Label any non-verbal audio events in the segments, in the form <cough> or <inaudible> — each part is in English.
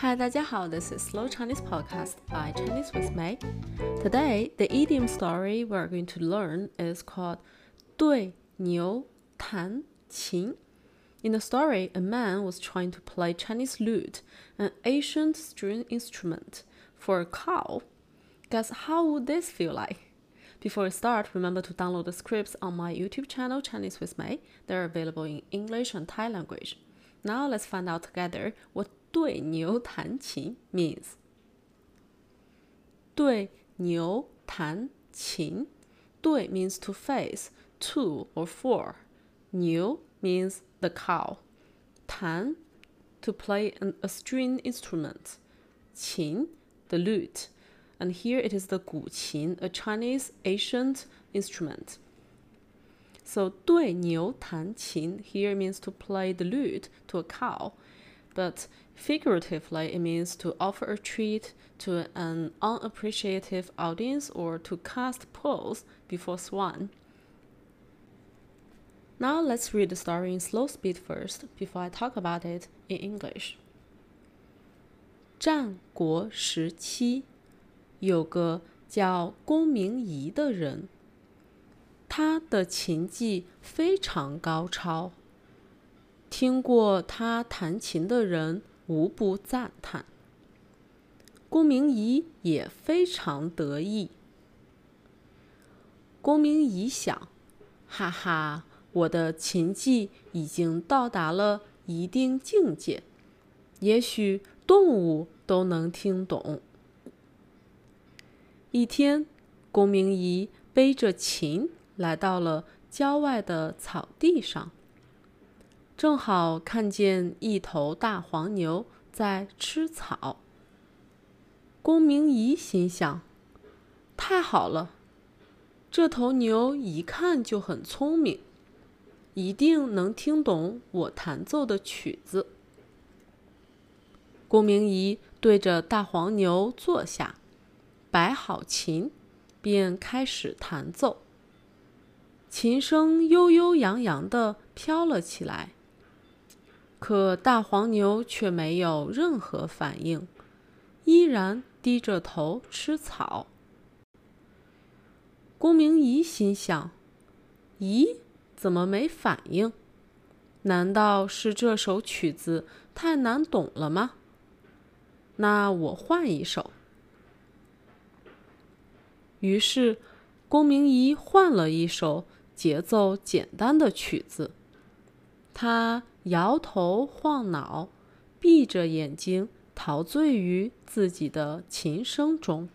Hi, 大家好. This is Slow Chinese Podcast by Chinese with Mei. Today, the idiom story we're going to learn is called 对牛弹琴. In the story, a man was trying to play Chinese lute, an ancient string instrument, for a cow. Guess how would this feel like? Before we start, remember to download the scripts on my YouTube channel, Chinese with Mei. They're available in English and Thai language. Now let's find out together what 对牛弹琴 means. 对牛弹琴对 means to face, to or for. 牛 means the cow. 弹 to play an, a string instrument. 琴 the lute. And here it is the guqin, a Chinese ancient instrument. So 对牛弹琴 here means to play the lute to a cow, but figuratively it means to offer a treat to an unappreciative audience or to cast pearls before swan. Now let's read the story in slow speed first before I talk about it in English. 战国时期，有个叫公明仪的人。他的琴技非常高超， 听过他弹琴的人无不赞叹。公明仪也非常得意。公明仪想：“哈哈，我的琴技已经到达了一定境界，也许动物都能听懂。”一天，公明仪背着琴。来到了郊外的草地上，正好看见一头大黄牛在吃草。公明仪心想：“太好了，这头牛一看就很聪明，一定能听懂我弹奏的曲子。”公明仪对着大黄牛坐下，摆好琴，便开始弹奏。琴声悠悠扬扬的飘了起来，可大黄牛却没有任何反应，依然低着头吃草。公明仪心想：“咦，怎么没反应？难道是这首曲子太难懂了吗？那我换一首。”于是，公明仪换了一首。节奏简单的曲子，他摇头晃脑，闭着眼睛，陶醉于自己的琴声中。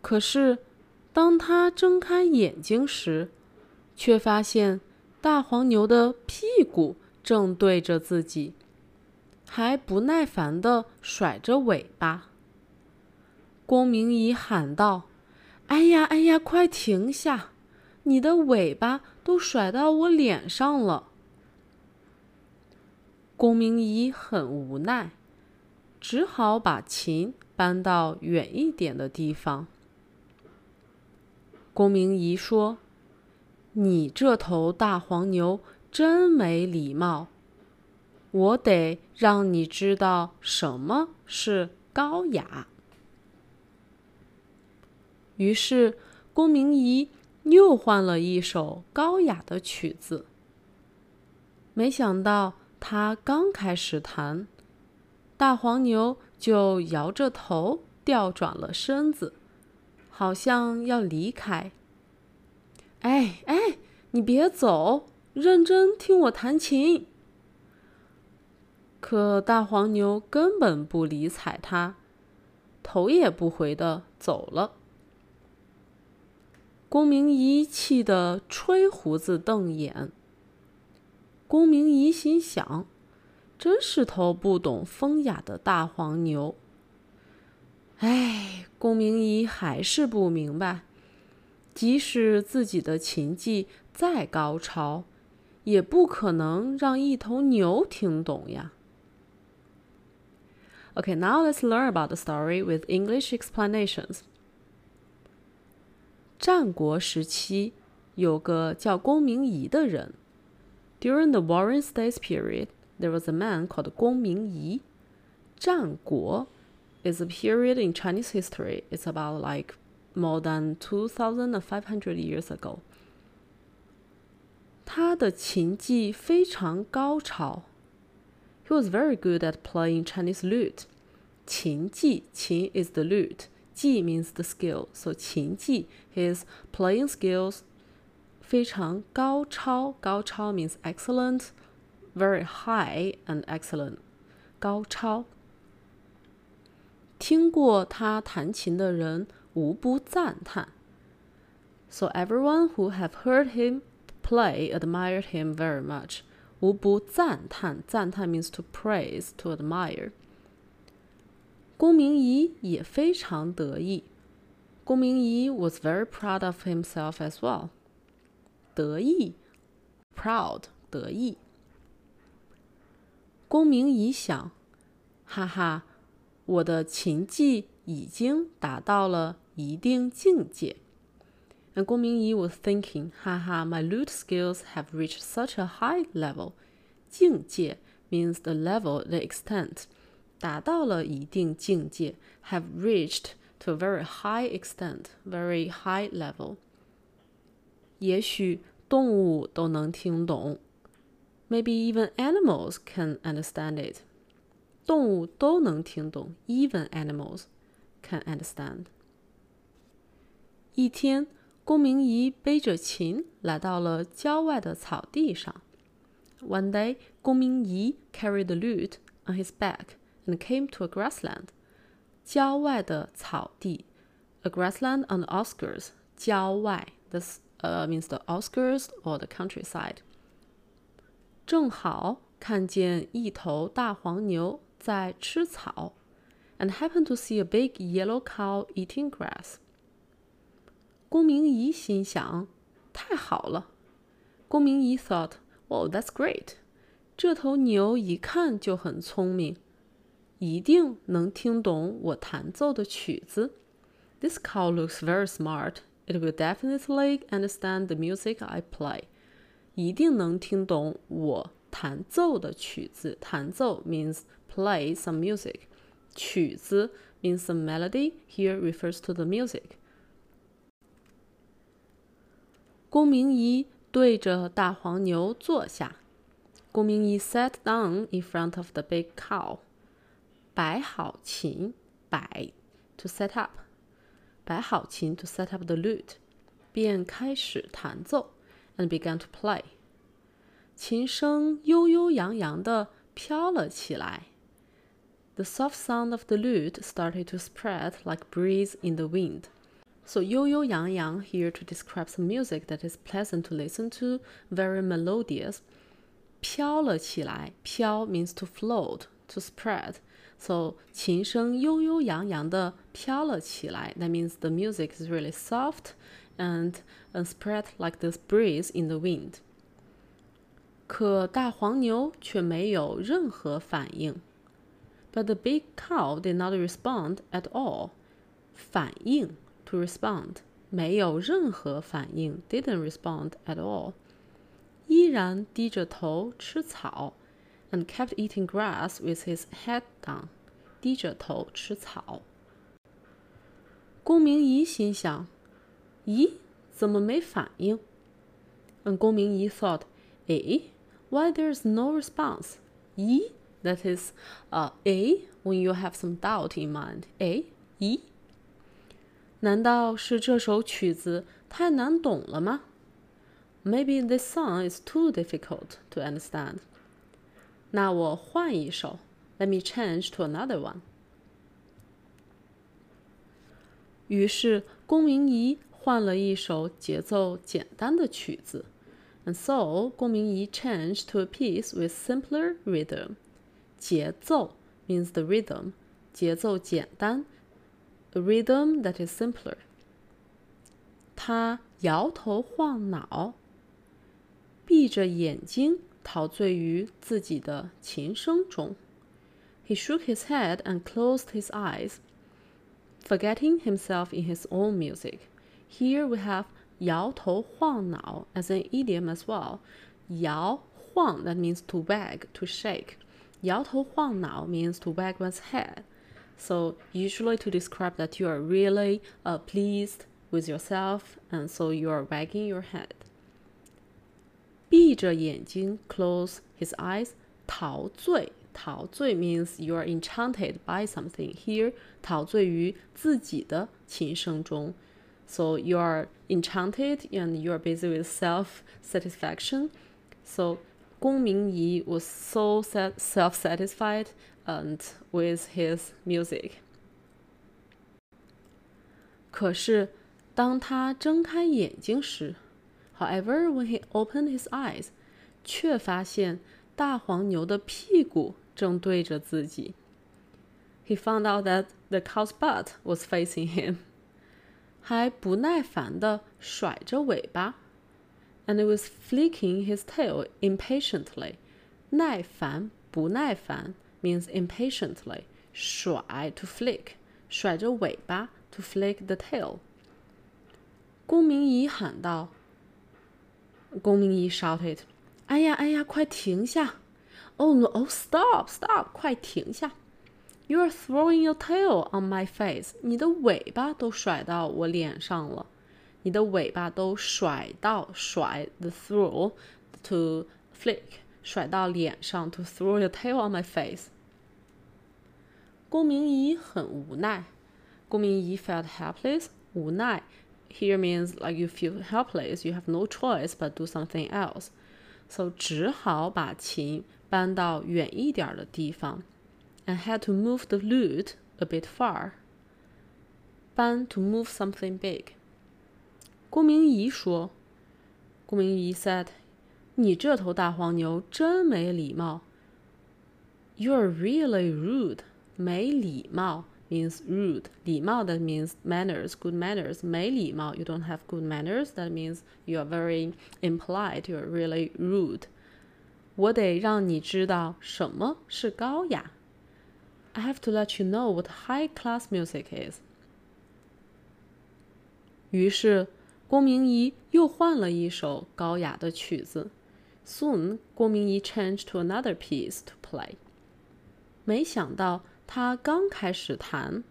可是，当他睁开眼睛时，却发现大黄牛的屁股正对着自己，还不耐烦地甩着尾巴。公明仪喊道：“哎呀，哎呀，快停下！”你的尾巴都甩到我脸上了。公明仪很无奈，只好把琴搬到远一点的地方。公明仪说：“你这头大黄牛真没礼貌，我得让你知道什么是高雅。”于是，公明仪。又换了一首高雅的曲子。没想到他刚开始弹，大黄牛就摇着头，调转了身子，好像要离开。哎哎，你别走，认真听我弹琴。可大黄牛根本不理睬他，头也不回的走了。公明仪气得吹胡子瞪眼。公明仪心想：“真是头不懂风雅的大黄牛。”哎，公明仪还是不明白，即使自己的琴技再高超，也不可能让一头牛听懂呀。Okay, now let's learn about the story with English explanations. 战国时期，有个叫公明仪的人。During the Warring States period, there was a man called Gong Mingyi. Zhan Guo is a period in Chinese history. It's about like more than 2,500 years ago. 他的琴技非常高超。He was very good at playing Chinese lute. 琴技, qin is the lute. Ji means the skill. So 琴技, his playing skills 非常高超，高超 means excellent, very high and excellent，高超。听过他弹琴的人无不赞叹。So everyone who have heard him play admired him very much. 无不赞叹，赞叹 means to praise, to admire。公明仪也非常得意。公明仪 was very proud of himself as well. 得意，proud，得意。公明仪想，哈哈，我的琴技已经达到了一定境界。and Gong Mingyi was thinking, haha, my lute skills have reached such a high level. 境界 means the level, the extent. 达到了一定境界 have reached to a very high extent, very high level. 也许动物都能听懂。Maybe even animals can understand it。动物都能听懂，even animals can understand。一天，公明仪背着琴来到了郊外的草地上。One day, Gong Mingyi carried the lute on his back and came to a grassland. 郊外的草地，a grassland on the outskirts uh, means the outskirts or the countryside. 正好看见一头大黄牛在吃草，and happened to see a big yellow cow eating grass. 公明仪心想，太好了。公明仪 thought, "Wow, that's great." 这头牛一看就很聪明，一定能听懂我弹奏的曲子。This cow looks very smart It will definitely understand the music I play. 一定能听懂我弹奏的曲子。弹奏 means play some music. 曲子 means some melody. Here refers to the music. 公明仪对着大黄牛坐下。公明仪 sat down in front of the big cow，摆好琴，摆 to set up， 摆好琴 to set up the lute，便开始弹奏，and began to play。琴声悠悠扬扬的飘了起来。The soft sound of the lute started to spread like breeze in the wind. So 悠悠扬扬 here to describe some music that is pleasant to listen to, very melodious. 飘了起来，飘 means to float, to spread. So 琴声悠悠扬扬的飘了起来。That means the music is really soft and, and spread like this breeze in the wind. 可大黄牛却没有任何反应。But the big cow did not respond at all. 反应 to respond，没有任何反应，didn't respond at all，依然低着头吃草 ，and kept eating grass with his head down，低着头吃草。公明仪心想：“咦，怎么没反应？” And 公明仪 thought, "Eh, why there's no response?" 咦，that is, uh, eh, when you have some doubt in mind. Eh, 咦。难道是这首曲子太难懂了吗？Maybe this song is too difficult to understand. 那我换一首，Let me change to another one。于是公明仪换了一首节奏简单的曲子，and so 公明仪 changed to a piece with simpler rhythm。节奏 means the rhythm，节奏简单，a rhythm that is simpler。他摇头晃脑，闭着眼睛。陶醉于自己的琴声中。He shook his head and closed his eyes, forgetting himself in his own music. Here we have 摇头晃脑 as an idiom as well. 摇晃 that means to wag, to shake. 摇头晃脑 means to wag one's head. So usually to describe that you are really uh, pleased with yourself, and so you are wagging your head. 闭着眼睛 close his eyes，陶醉。陶醉 means you are enchanted by something. Here，陶醉于自己的琴声中。So you are enchanted and you are busy with self-satisfaction. So 公明仪 was so self-satisfied and with his music. 可是，当他睁开眼睛时，，However, when he opened his eyes，却发现大黄牛的屁股正对着自己。He found out that the cow's butt was facing him，还不耐烦地甩着尾巴，and it was flicking his tail impatiently。耐烦不耐烦 means impatiently，甩 to flick，甩着尾巴 to flick the tail。龚明仪喊道：“ 龚明仪 shouted，哎呀哎呀，快停下！Oh no! Oh stop! Stop! 快停下！You are throwing your tail on my face！你的尾巴都甩到我脸上了，你的尾巴都甩到甩 the throw to flick 甩到脸上 to throw your tail on my face。龚明仪很无奈，龚明仪 felt helpless，无奈。 here means like you feel helpless, you have no choice but do something else. So 只好把琴搬到远一点的地方，and had to move the lute a bit far. 搬 to move something big. 公明仪说，公明仪 said，你这头大黄牛真没礼貌。You're really rude，没礼貌。means rude. 礼貌 that means manners, good manners. 没礼貌 you don't have good manners. That means you are very impolite. You are really rude. 我得让你知道什么是高雅。I have to let you know what high class music is. 于是，公明仪又换了一首高雅的曲子。Soon, 公明仪 changed to another piece to play. 没想到他刚开始弹，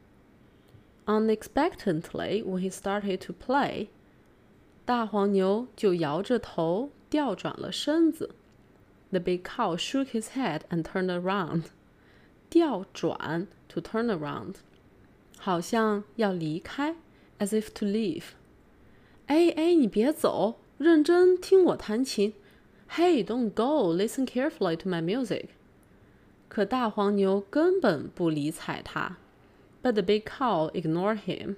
unexpectedly when he started to play，大黄牛就摇着头调转了身子。The big cow shook his head and turned around。调转 to turn around，好像要离开，as if to leave。哎哎，你别走，认真听我弹琴。Hey, don't go. Listen carefully to my music. 可大黄牛根本不理睬他，But the big cow ignored him。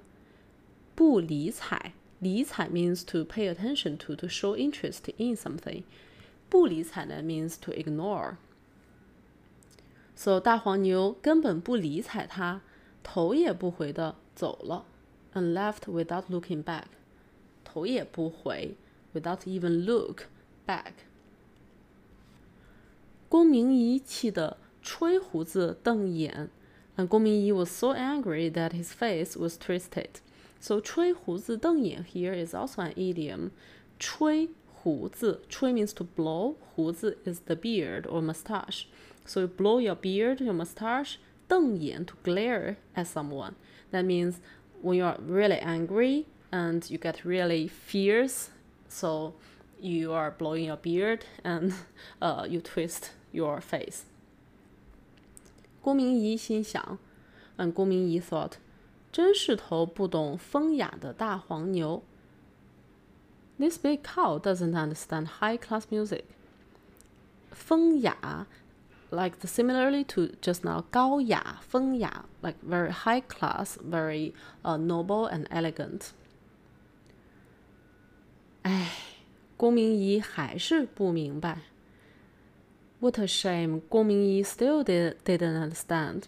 不理睬，理睬 means to pay attention to, to show interest in something。不理睬呢 means to ignore。So 大黄牛根本不理睬他，头也不回的走了，and left without looking back。头也不回，without even look back。公明仪气的。 吹胡子瞪眼，and 公明仪 was so angry that his face was twisted. So 吹胡子瞪眼 here is also an idiom. 吹胡子吹 means to blow. 胡子 is the beard or mustache. So you blow your beard, your mustache. 瞪眼 to glare at someone. That means when you are really angry and you get really fierce. So you are blowing your beard and <laughs> uh, you twist your face. 郭明仪心想嗯郭明仪 thought，真是头不懂风雅的大黄牛。This big cow doesn't understand high-class music. 风雅，like the, similarly to just now 高雅、风雅，like very high class, very uh, noble and elegant. 哎，郭明仪还是不明白。What a shame! shame！公明仪 still did, didn't understand。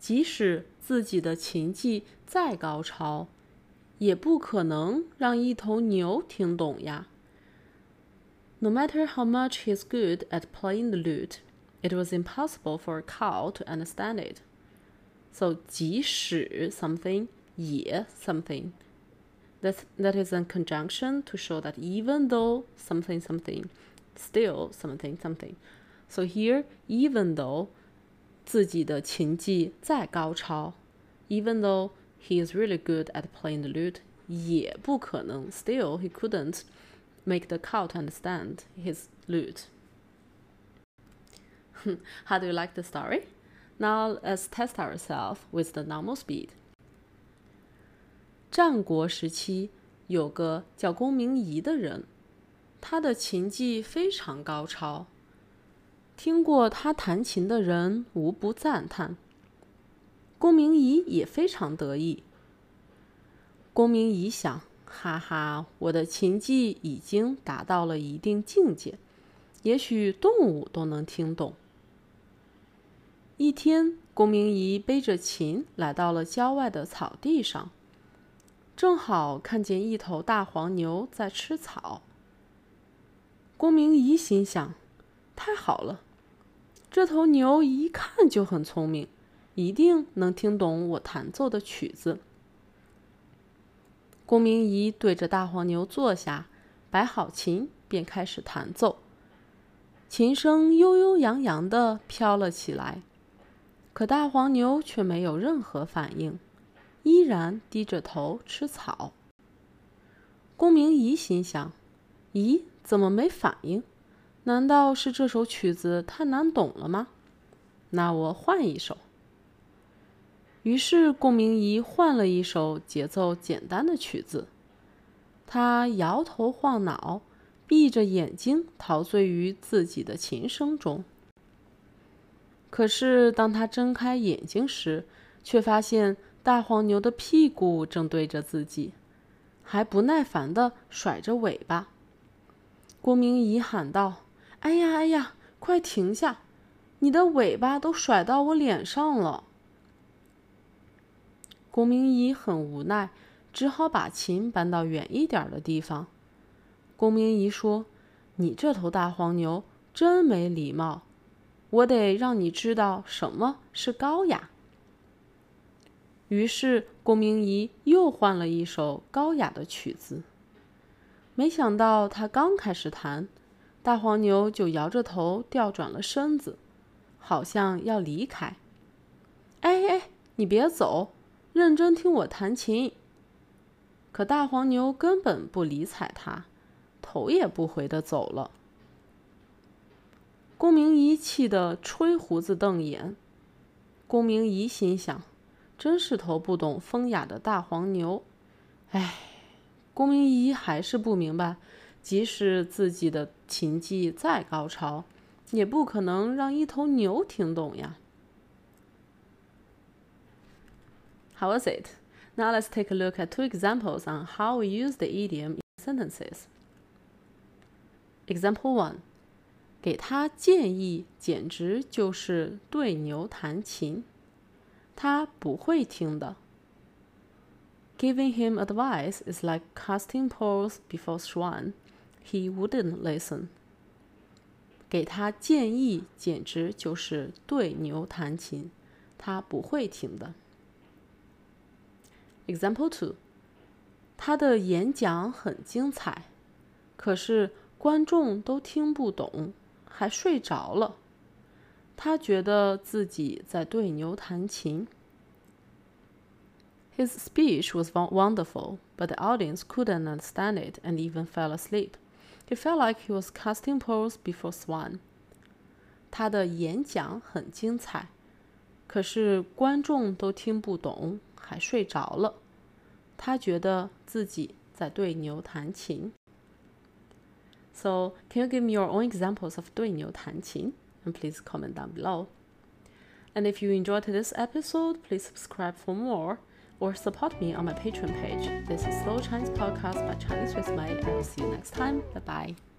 即使自己的琴技再高超，也不可能让一头牛听懂呀。No matter how much he's good at playing the lute, it was impossible for a cow to understand it. So 即使 something 也 something. That that is a conjunction to show that even though something something, still something something. So here, even though 自己的琴技再高超，even though he is really good at playing the lute，也不可能，still he couldn't make the cow to understand his lute. <laughs> How do you like the story? Now let's test ourselves with the normal speed. 战国时期有个叫公明仪的人，他的琴技非常高超。 听过他弹琴的人无不赞叹。公明仪也非常得意。公明仪想：哈哈，我的琴技已经达到了一定境界，也许动物都能听懂。一天，公明仪背着琴来到了郊外的草地上，正好看见一头大黄牛在吃草。公明仪心想：太好了，这头牛一看就很聪明，一定能听懂我弹奏的曲子。公明仪对着大黄牛坐下，摆好琴，便开始弹奏。琴声悠悠扬扬地飘了起来。可大黄牛却没有任何反应，依然低着头吃草。公明仪心想：“咦，怎么没反应？难道是这首曲子太难懂了吗？那我换一首。”于是顾明仪换了一首节奏简单的曲子。他摇头晃脑，闭着眼睛，陶醉于自己的琴声中。可是，当他睁开眼睛时，却发现大黄牛的屁股正对着自己，还不耐烦地甩着尾巴。郭明仪喊道：“哎呀，哎呀，快停下！你的尾巴都甩到我脸上了。”郭明仪很无奈，只好把琴搬到远一点的地方。郭明仪说：“你这头大黄牛真没礼貌。”我得让你知道什么是高雅。于是，龚明仪又换了一首高雅的曲子。没想到，他刚开始弹，大黄牛就摇着头调转了身子，好像要离开。哎哎，你别走，认真听我弹琴。可大黄牛根本不理睬他，头也不回的走了。公明仪气得吹胡子瞪眼。公明仪心想：“真是头不懂风雅的大黄牛。”哎，公明仪还是不明白，即使自己的琴技再高超，也不可能让一头牛听懂呀。How was it? Now let's take a look at two examples on how we use the idiom in sentences. Example one. 给他建议，简直就是对牛弹琴。他不会听的。Giving him advice is like casting pearls before swine. He wouldn't listen. 给他建议，简直就是对牛弹琴。他不会听的。Example two. 他的演讲很精彩，可是观众都听不懂。还睡着了。他觉得自己在对牛弹琴。His speech was wonderful, but the audience couldn't understand it and even fell asleep. He felt like he was casting pearls before swine. 他的演讲很精彩，可是观众都听不懂，还睡着了。他觉得自己在对牛弹琴。so can you give me your own examples of 对牛弹琴? And please comment down below. And if you enjoyed this episode, please subscribe for more or support me on my Patreon page. This is Slow Chinese Podcast by Chinese with Mei. I will see you next time. Bye bye.